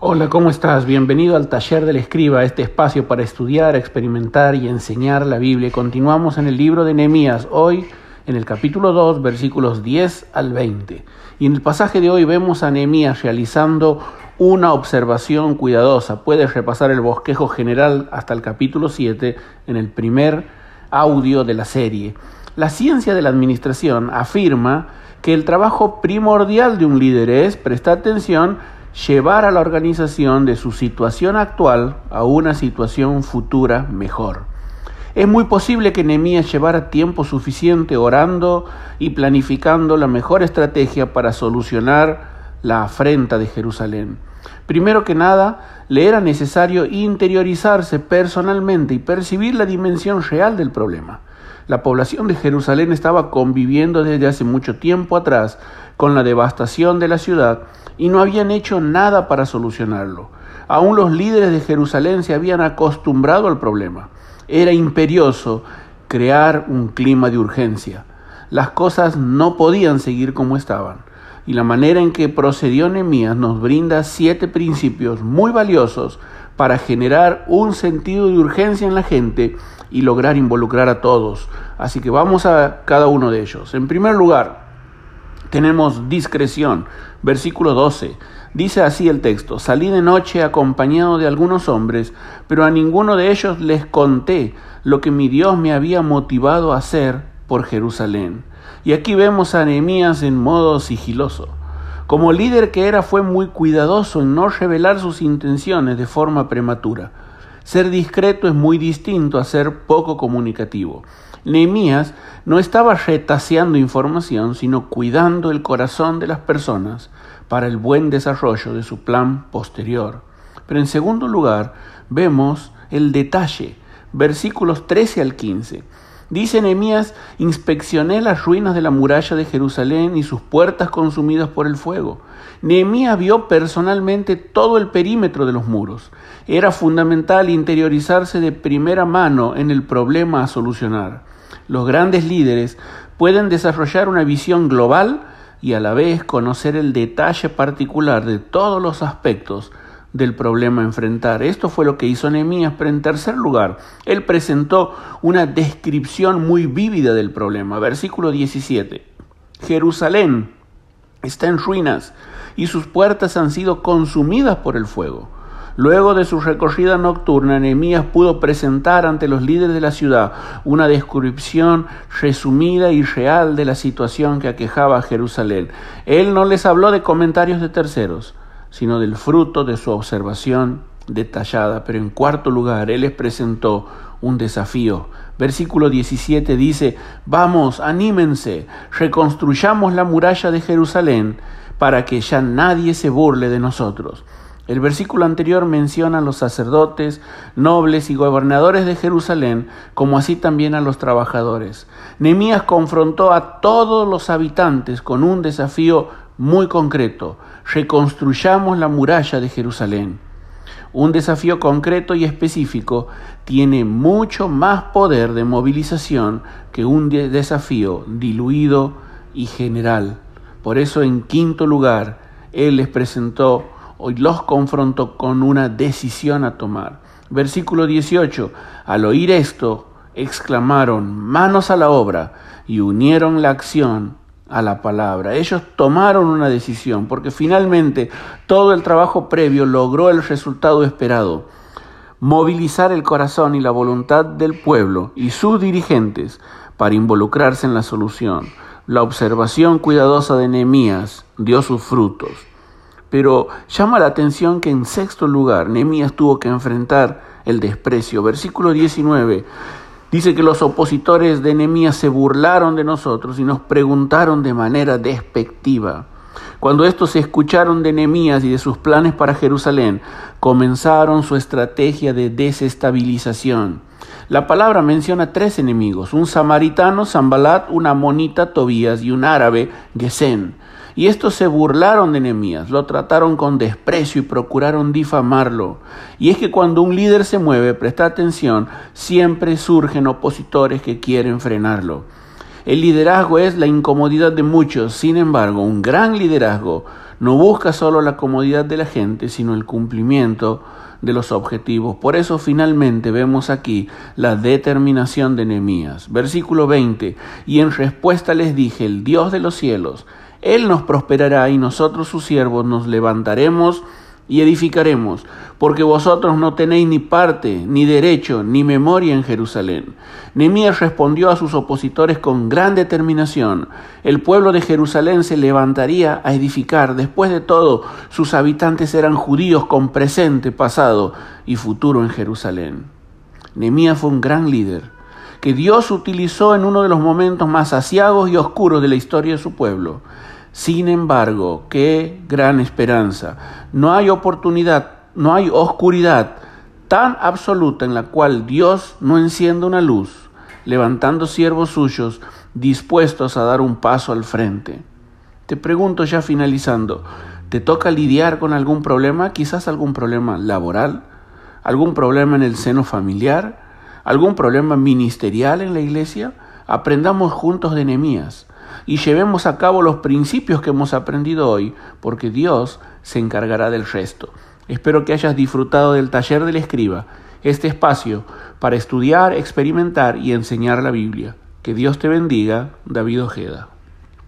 Hola, ¿cómo estás? Bienvenido al taller del escriba, este espacio para estudiar, experimentar y enseñar la Biblia. Continuamos en el libro de Nehemías, hoy en el capítulo 2, versículos 10 al 20. Y en el pasaje de hoy vemos a Nehemías realizando una observación cuidadosa. Puedes repasar el bosquejo general hasta el capítulo 7 en el primer audio de la serie. La ciencia de la administración afirma que el trabajo primordial de un líder es, presta atención, llevar a la organización de su situación actual a una situación futura mejor. Es muy posible que Nehemías llevara tiempo suficiente orando y planificando la mejor estrategia para solucionar la afrenta de Jerusalén. Primero que nada, le era necesario interiorizarse personalmente y percibir la dimensión real del problema. La población de Jerusalén estaba conviviendo desde hace mucho tiempo atrás con la devastación de la ciudad y no habían hecho nada para solucionarlo. Aún los líderes de Jerusalén se habían acostumbrado al problema. Era imperioso crear un clima de urgencia. Las cosas no podían seguir como estaban. Y la manera en que procedió Nehemías nos brinda siete principios muy valiosos para generar un sentido de urgencia en la gente y lograr involucrar a todos. Así que vamos a cada uno de ellos. En primer lugar, tenemos discreción. Versículo 12. Dice así el texto, salí de noche acompañado de algunos hombres, pero a ninguno de ellos les conté lo que mi Dios me había motivado a hacer por Jerusalén. Y aquí vemos a Nehemías en modo sigiloso. Como líder que era, fue muy cuidadoso en no revelar sus intenciones de forma prematura. Ser discreto es muy distinto a ser poco comunicativo. Nehemías no estaba retaseando información, sino cuidando el corazón de las personas para el buen desarrollo de su plan posterior. Pero en segundo lugar, vemos el detalle, versículos 13 al 15. Dice Nehemías, inspeccioné las ruinas de la muralla de Jerusalén y sus puertas consumidas por el fuego. Nehemías vio personalmente todo el perímetro de los muros. Era fundamental interiorizarse de primera mano en el problema a solucionar. Los grandes líderes pueden desarrollar una visión global y a la vez conocer el detalle particular de todos los aspectos del problema a enfrentar. Esto fue lo que hizo Nehemías, pero en tercer lugar, él presentó una descripción muy vívida del problema. Versículo 17. Jerusalén está en ruinas y sus puertas han sido consumidas por el fuego. Luego de su recorrida nocturna, Nehemías pudo presentar ante los líderes de la ciudad una descripción resumida y real de la situación que aquejaba a Jerusalén. Él no les habló de comentarios de terceros, sino del fruto de su observación detallada. Pero en cuarto lugar, Él les presentó un desafío. Versículo 17 dice, vamos, anímense, reconstruyamos la muralla de Jerusalén para que ya nadie se burle de nosotros. El versículo anterior menciona a los sacerdotes, nobles y gobernadores de Jerusalén, como así también a los trabajadores. Nehemías confrontó a todos los habitantes con un desafío muy concreto. Reconstruyamos la muralla de Jerusalén. Un desafío concreto y específico tiene mucho más poder de movilización que un desafío diluido y general. Por eso, en quinto lugar, Él les presentó hoy los confrontó con una decisión a tomar. Versículo 18. Al oír esto, exclamaron, manos a la obra, y unieron la acción a la palabra. Ellos tomaron una decisión, porque finalmente todo el trabajo previo logró el resultado esperado. Movilizar el corazón y la voluntad del pueblo y sus dirigentes para involucrarse en la solución. La observación cuidadosa de Nehemías dio sus frutos. Pero llama la atención que en sexto lugar Nehemías tuvo que enfrentar el desprecio. Versículo 19 dice que los opositores de Nehemías se burlaron de nosotros y nos preguntaron de manera despectiva. Cuando estos escucharon de Nehemías y de sus planes para Jerusalén, comenzaron su estrategia de desestabilización. La palabra menciona tres enemigos, un samaritano, Zambalat, una monita, Tobías y un árabe, Gesén. Y estos se burlaron de Nehemías, lo trataron con desprecio y procuraron difamarlo. Y es que cuando un líder se mueve, presta atención, siempre surgen opositores que quieren frenarlo. El liderazgo es la incomodidad de muchos, sin embargo, un gran liderazgo No busca solo la comodidad de la gente, sino el cumplimiento de los objetivos. Por eso finalmente vemos aquí la determinación de Nehemías. Versículo 20. Y en respuesta les dije, el Dios de los cielos, Él nos prosperará y nosotros sus siervos nos levantaremos y edificaremos, porque vosotros no tenéis ni parte, ni derecho, ni memoria en Jerusalén. Nemías respondió a sus opositores con gran determinación. El pueblo de Jerusalén se levantaría a edificar. Después de todo, sus habitantes eran judíos con presente, pasado y futuro en Jerusalén. Nemías fue un gran líder que Dios utilizó en uno de los momentos más asiagos y oscuros de la historia de su pueblo. Sin embargo, qué gran esperanza. No hay oportunidad, no hay oscuridad tan absoluta en la cual Dios no encienda una luz, levantando siervos suyos dispuestos a dar un paso al frente. Te pregunto ya finalizando, ¿te toca lidiar con algún problema? Quizás algún problema laboral, algún problema en el seno familiar, algún problema ministerial en la iglesia. Aprendamos juntos de enemías y llevemos a cabo los principios que hemos aprendido hoy, porque Dios se encargará del resto. Espero que hayas disfrutado del taller del escriba, este espacio para estudiar, experimentar y enseñar la Biblia. Que Dios te bendiga, David Ojeda.